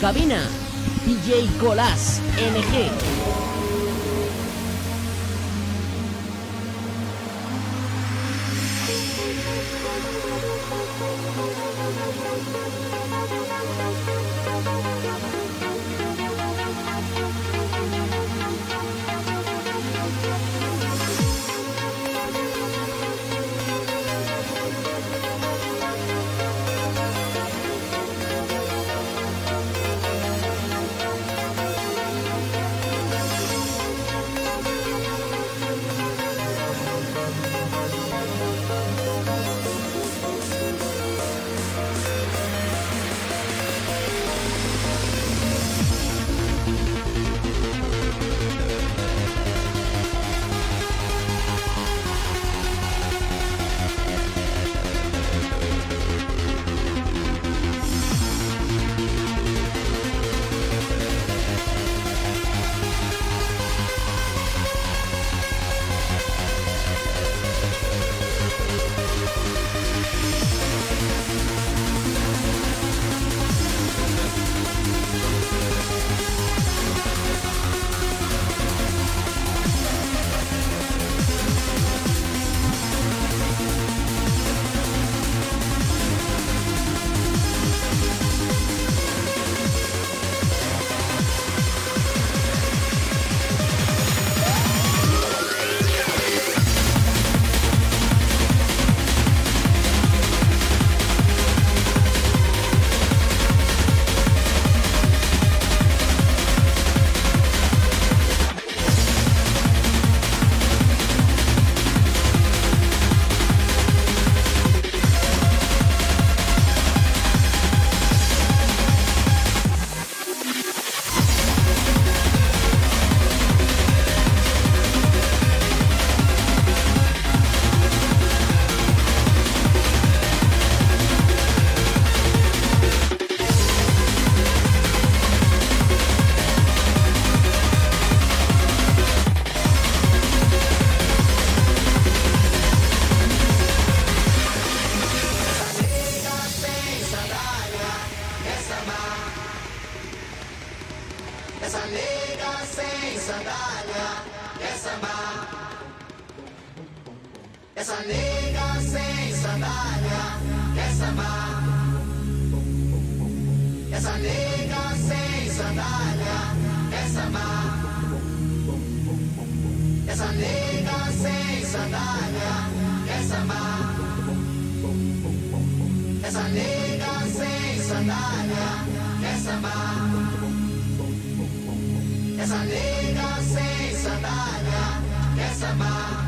Cabina, DJ Colás NG. Essa nega sem sandália quer sambar. Essa nega sem sandália quer sambar. Essa nega sem sandália quer sambar. Essa nega sem sandália quer sambar. Essa nega sem sandália quer sambar.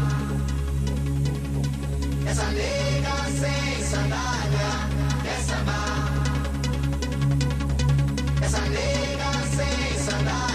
Essa nega sem sandália, essa má. Essa nega sem sandália.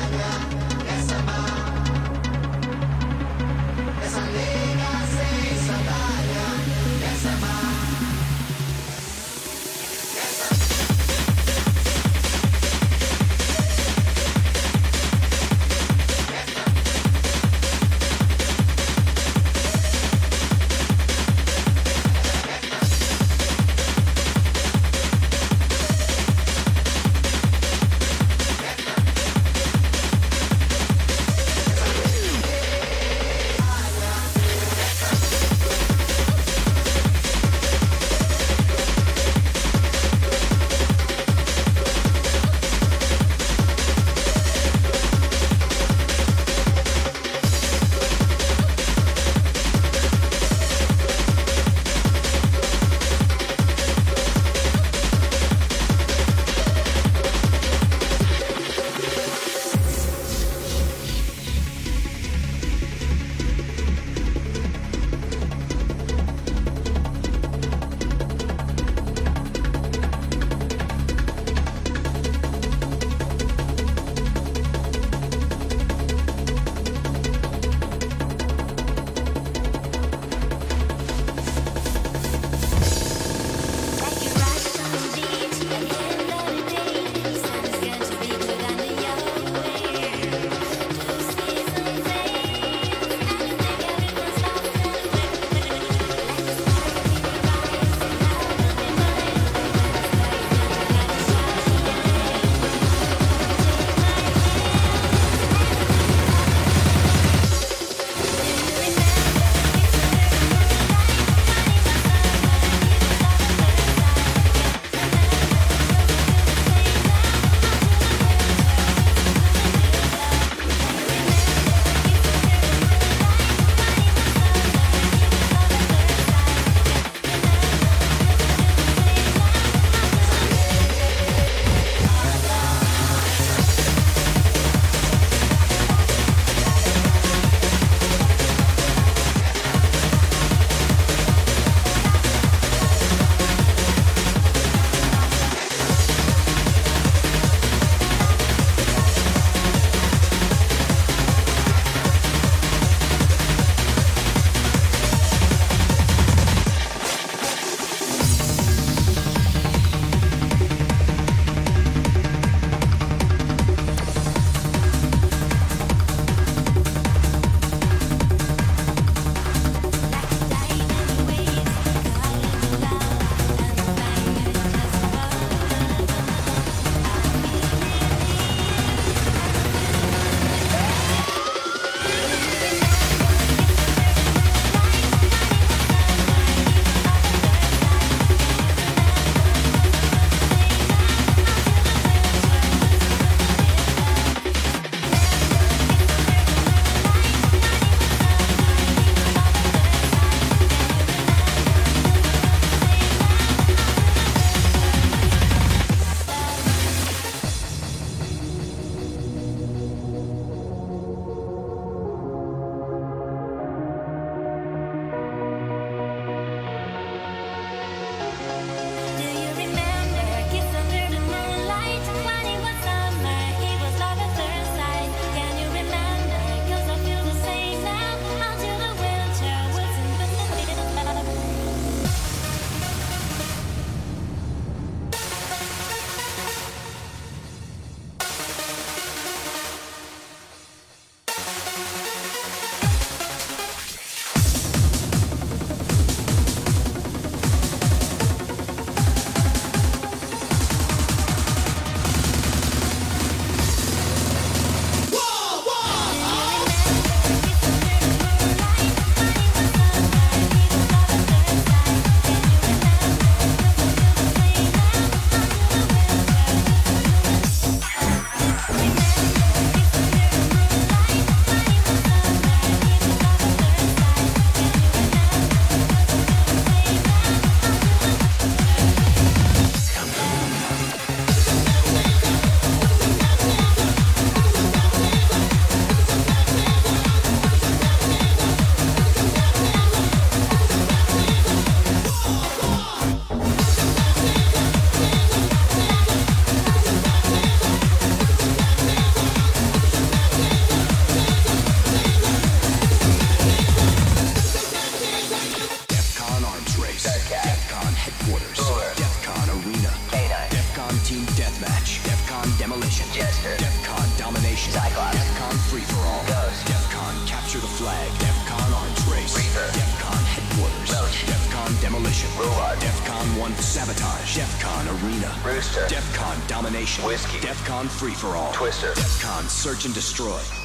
DEFCON free for all. Twister. DEFCON search and destroy.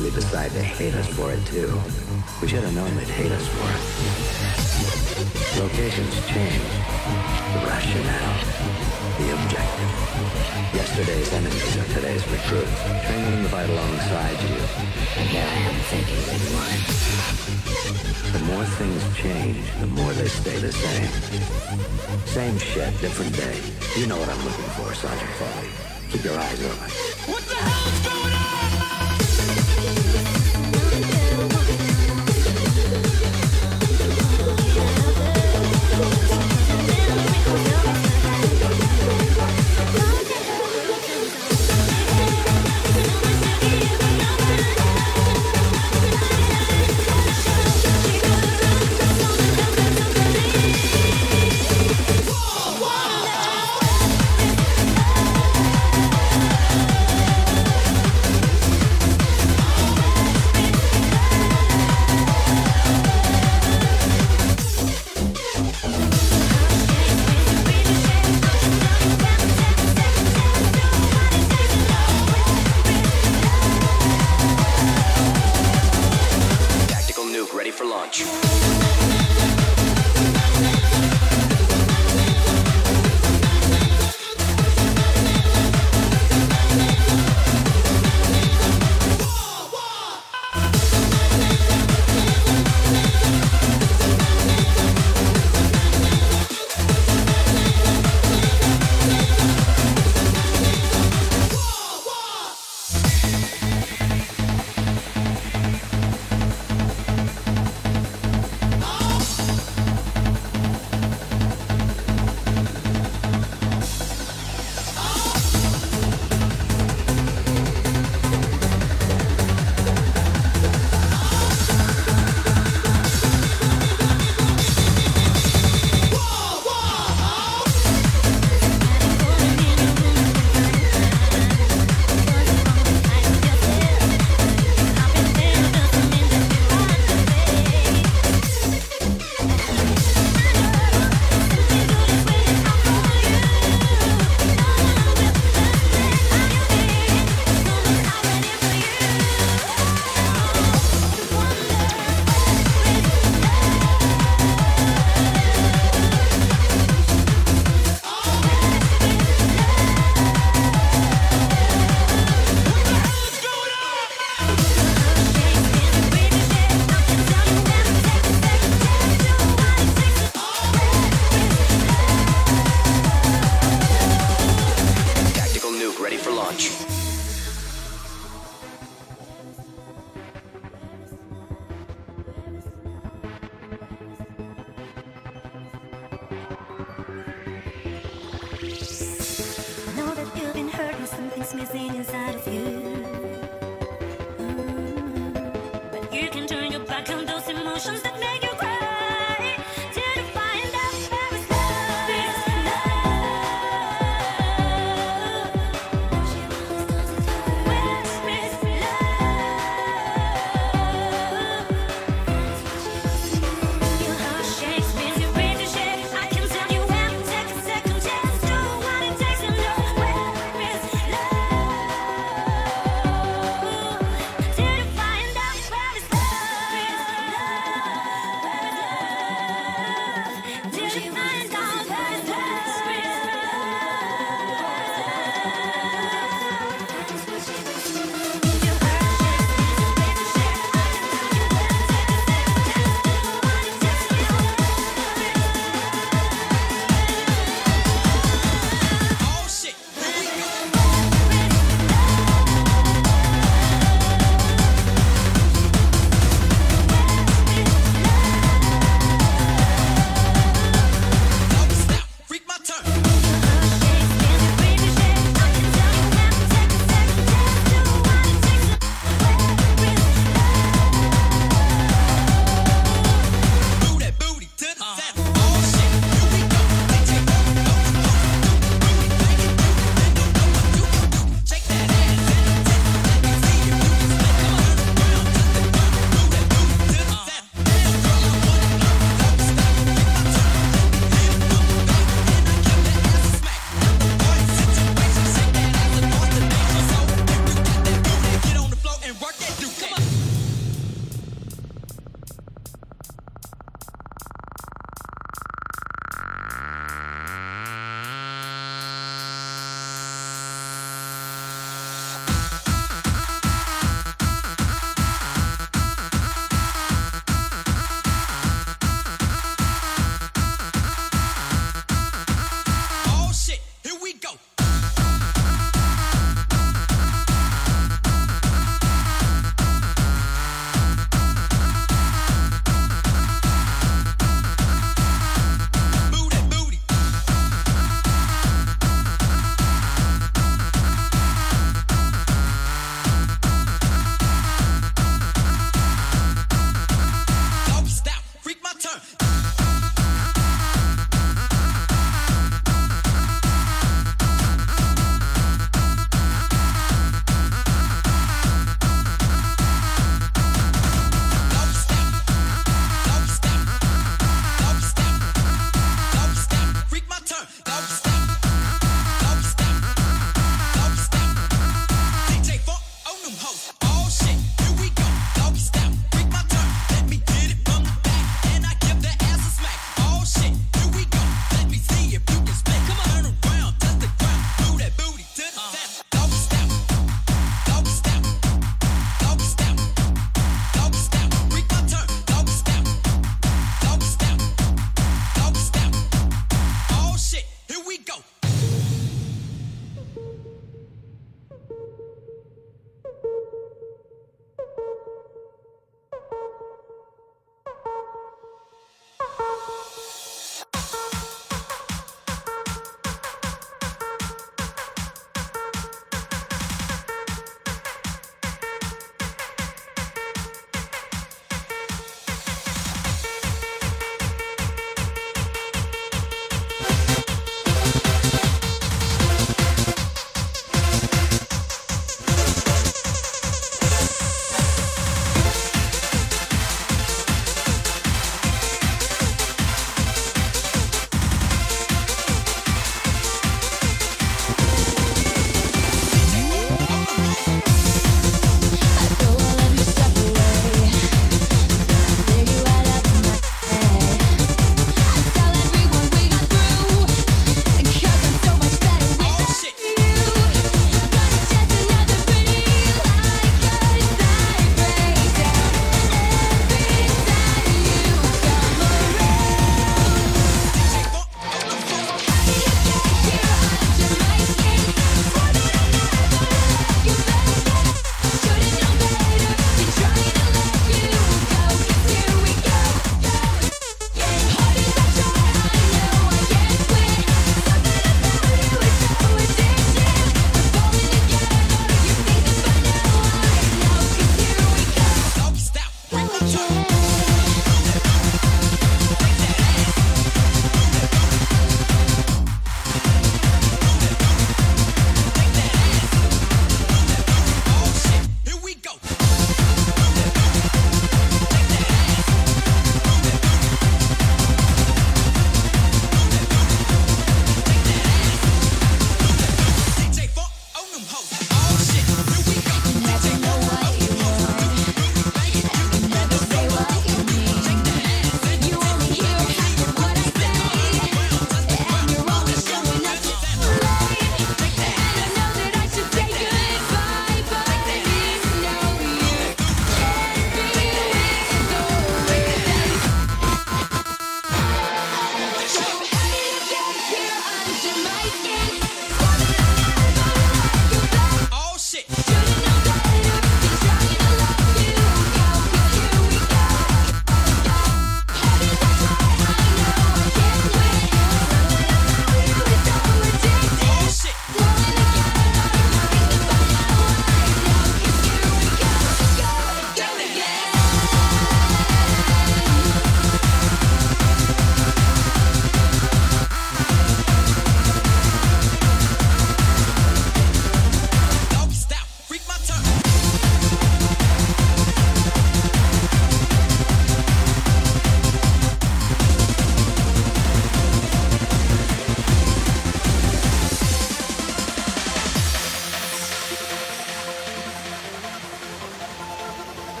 Eventually decide to hate us for it too. We should have known they'd hate us for it. Locations change, the rationale, the objective. Yesterday's enemies are today's recruits, training to fight alongside you. And I am thinking won. The more things change, the more they stay the same. Same shit, different day. You know what I'm looking for, Sergeant Foley. Keep your eyes open. Tactical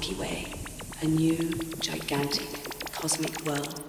Milky Way, a new gigantic cosmic world.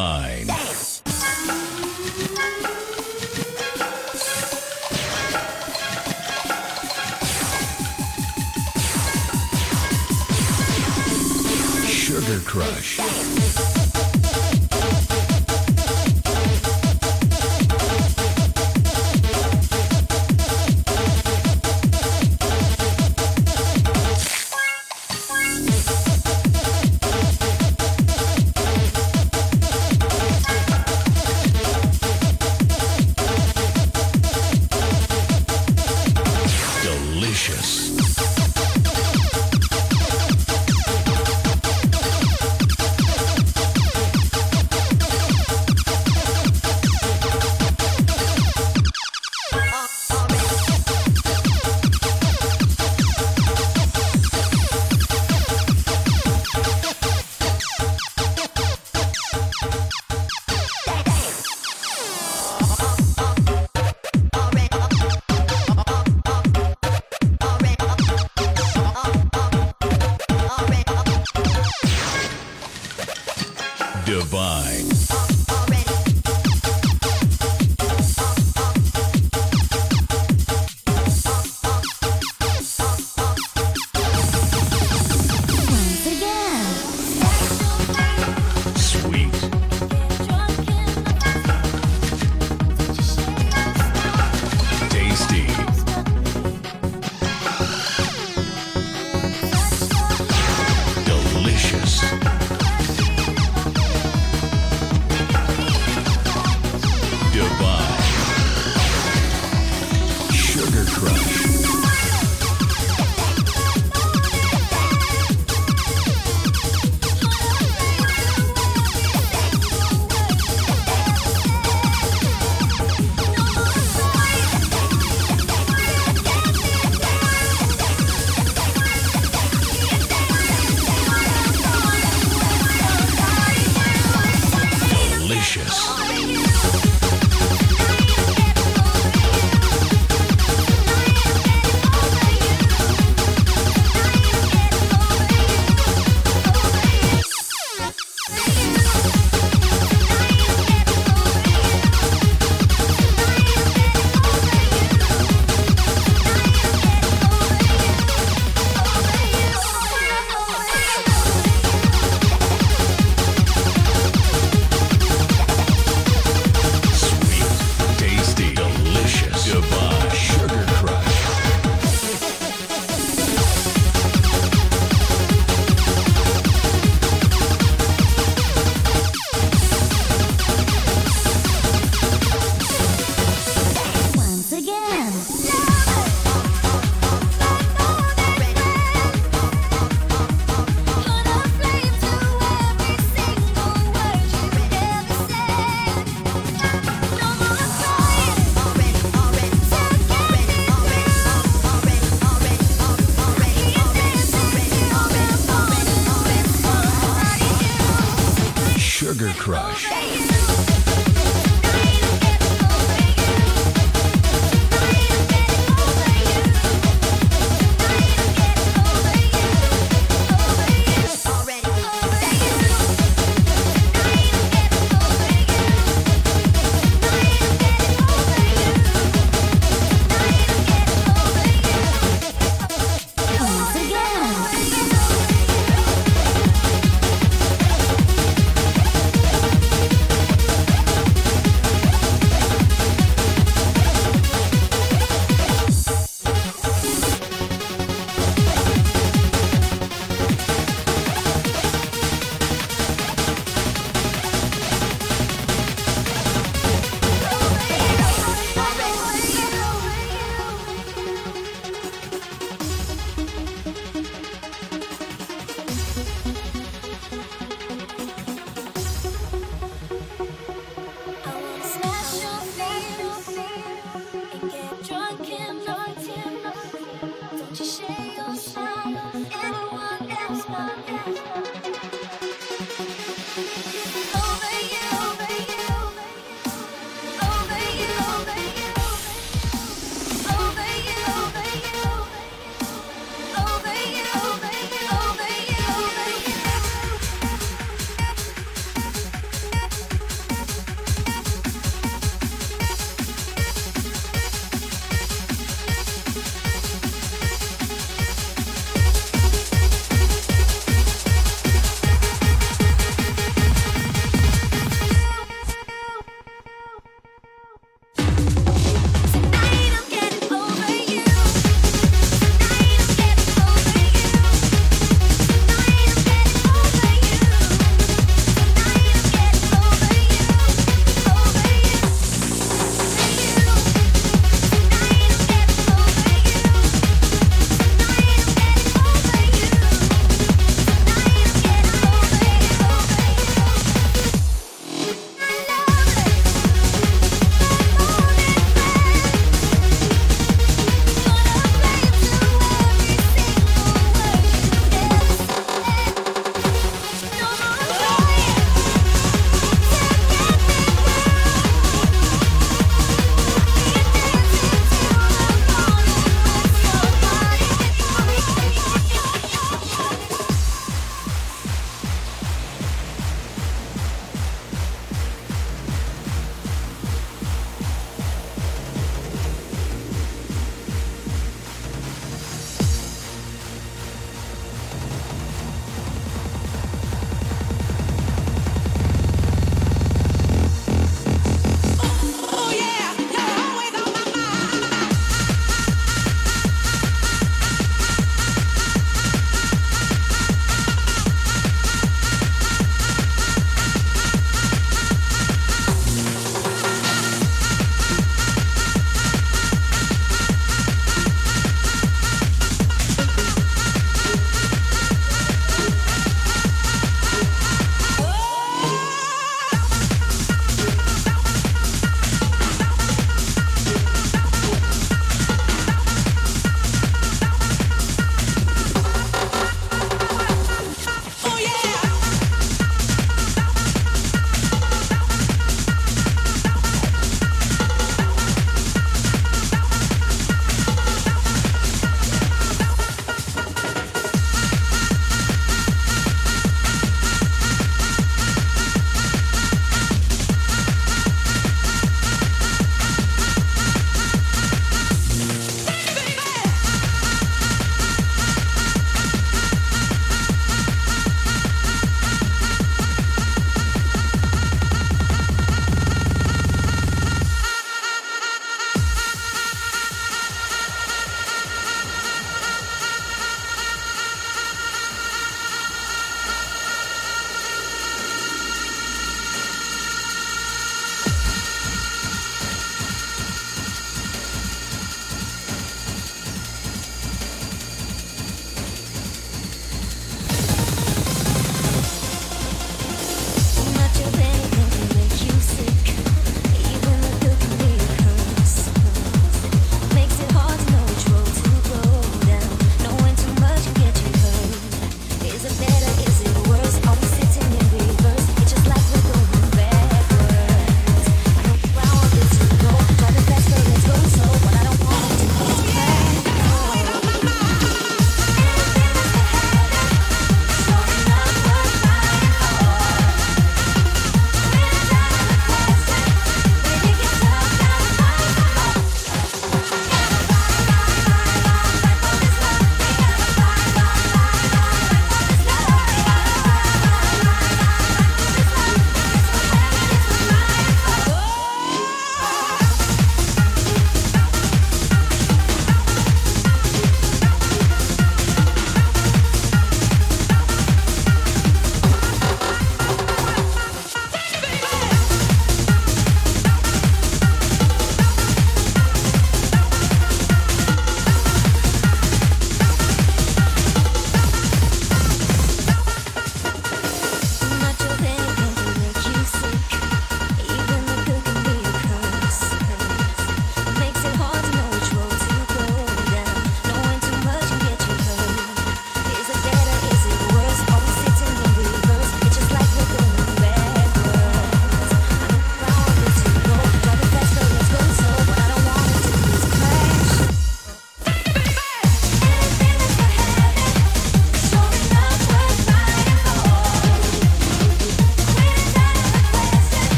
Divine.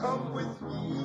Come with me.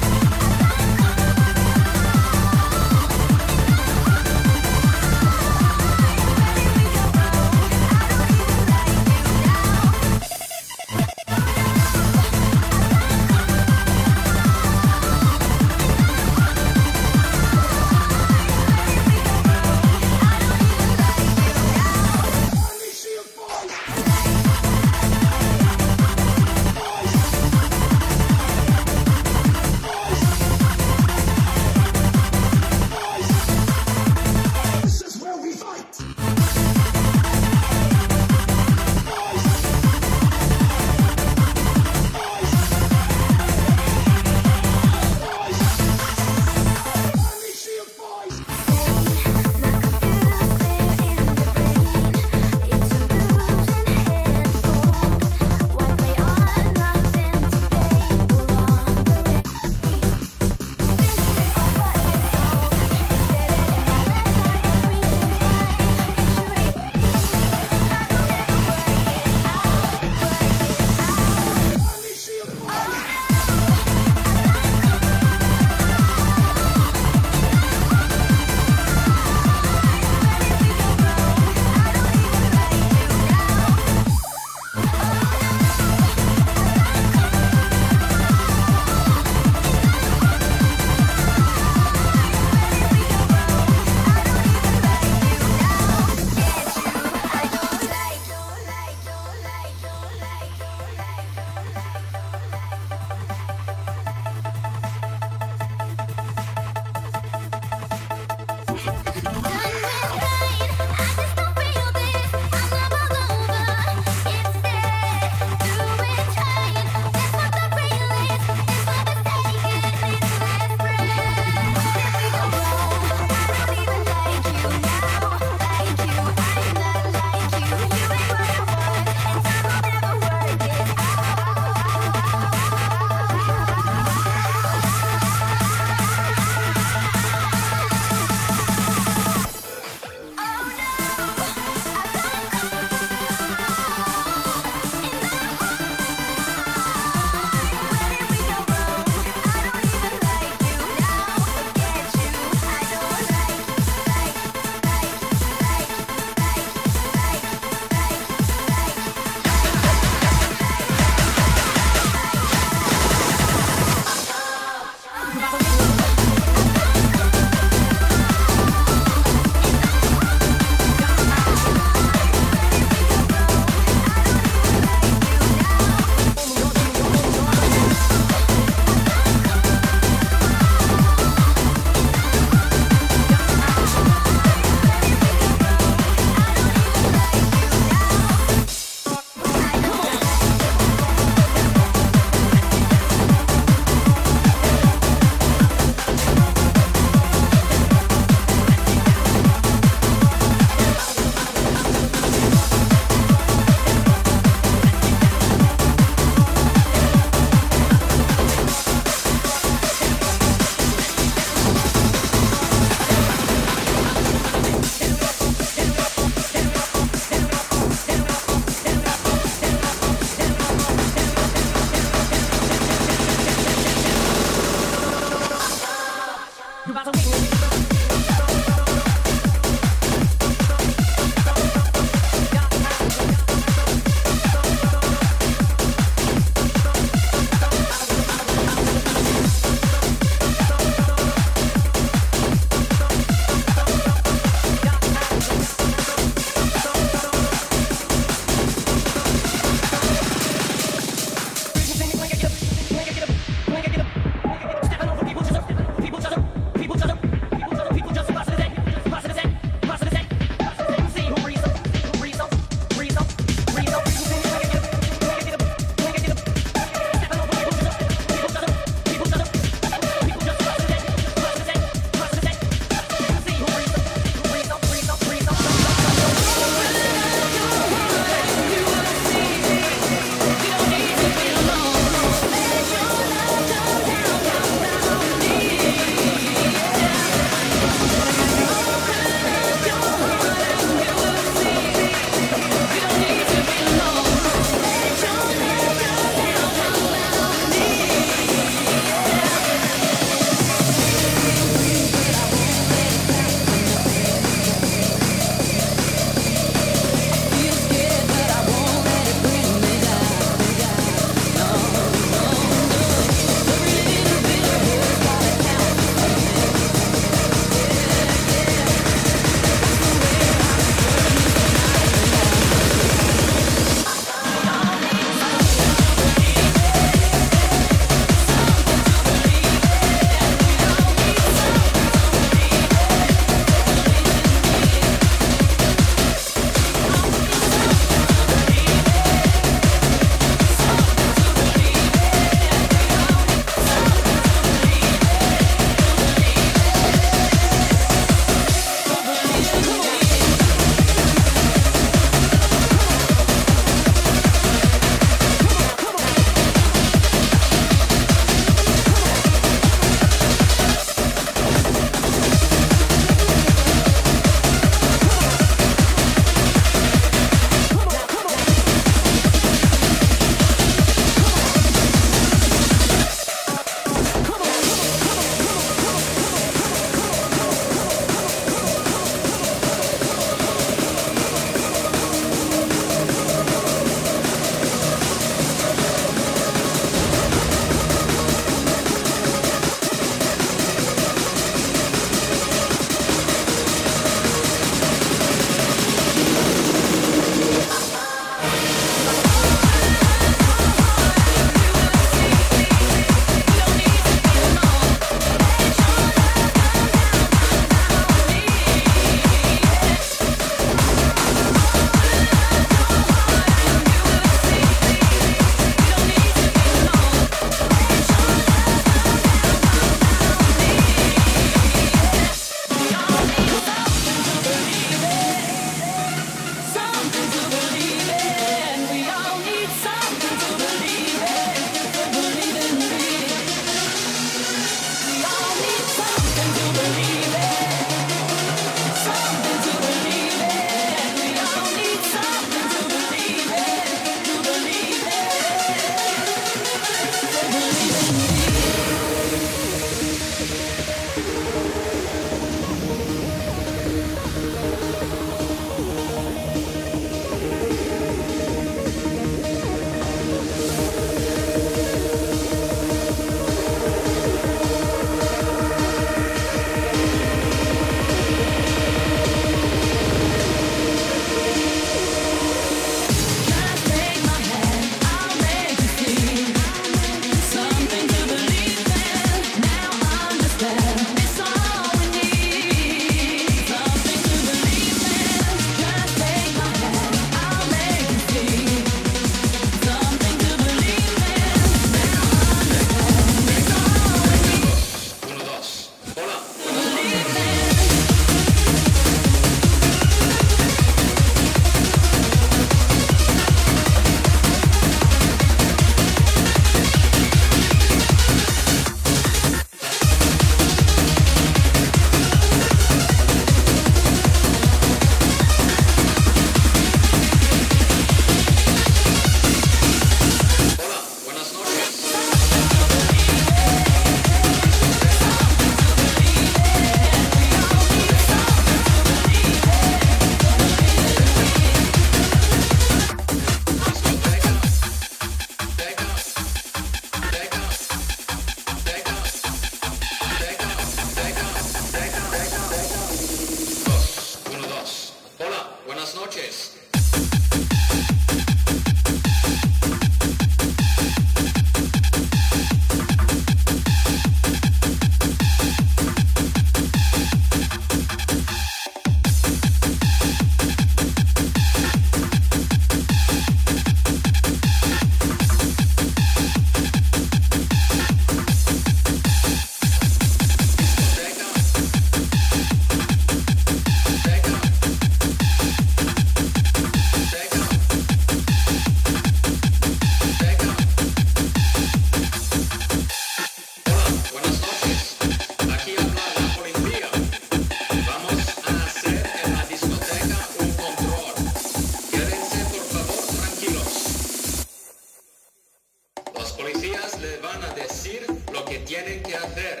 que tienen que hacer.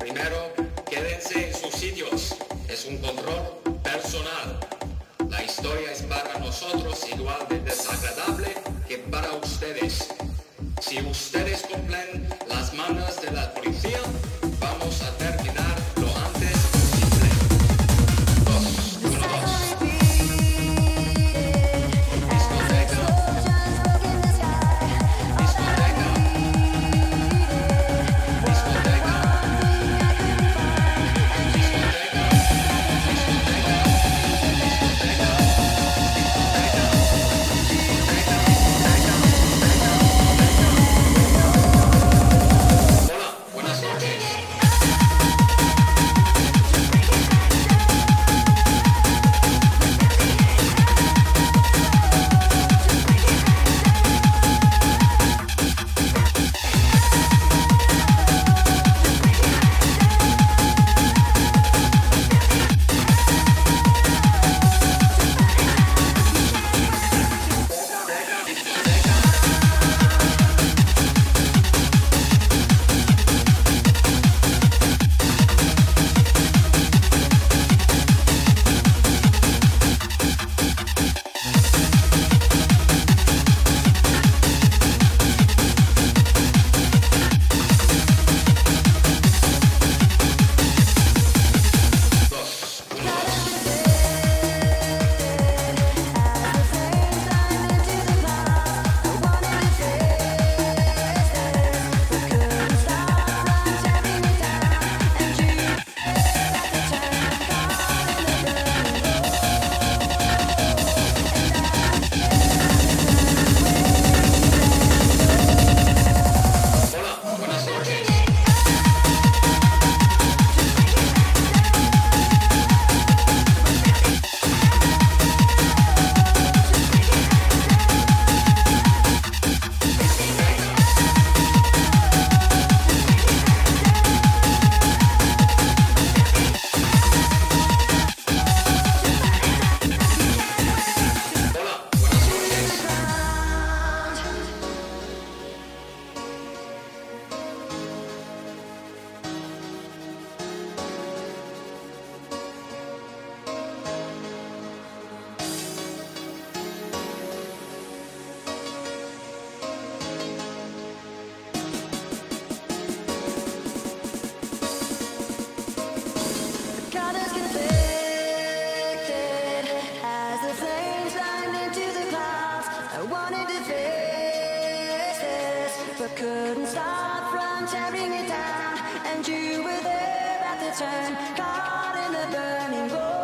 Primero, quédense en sus sitios. Es un control personal. La historia es para nosotros igual de desagradable que para ustedes. Si ustedes cumplen las manos de la policía, couldn't stop from tearing it down. And you were there at the turn, caught in the burn.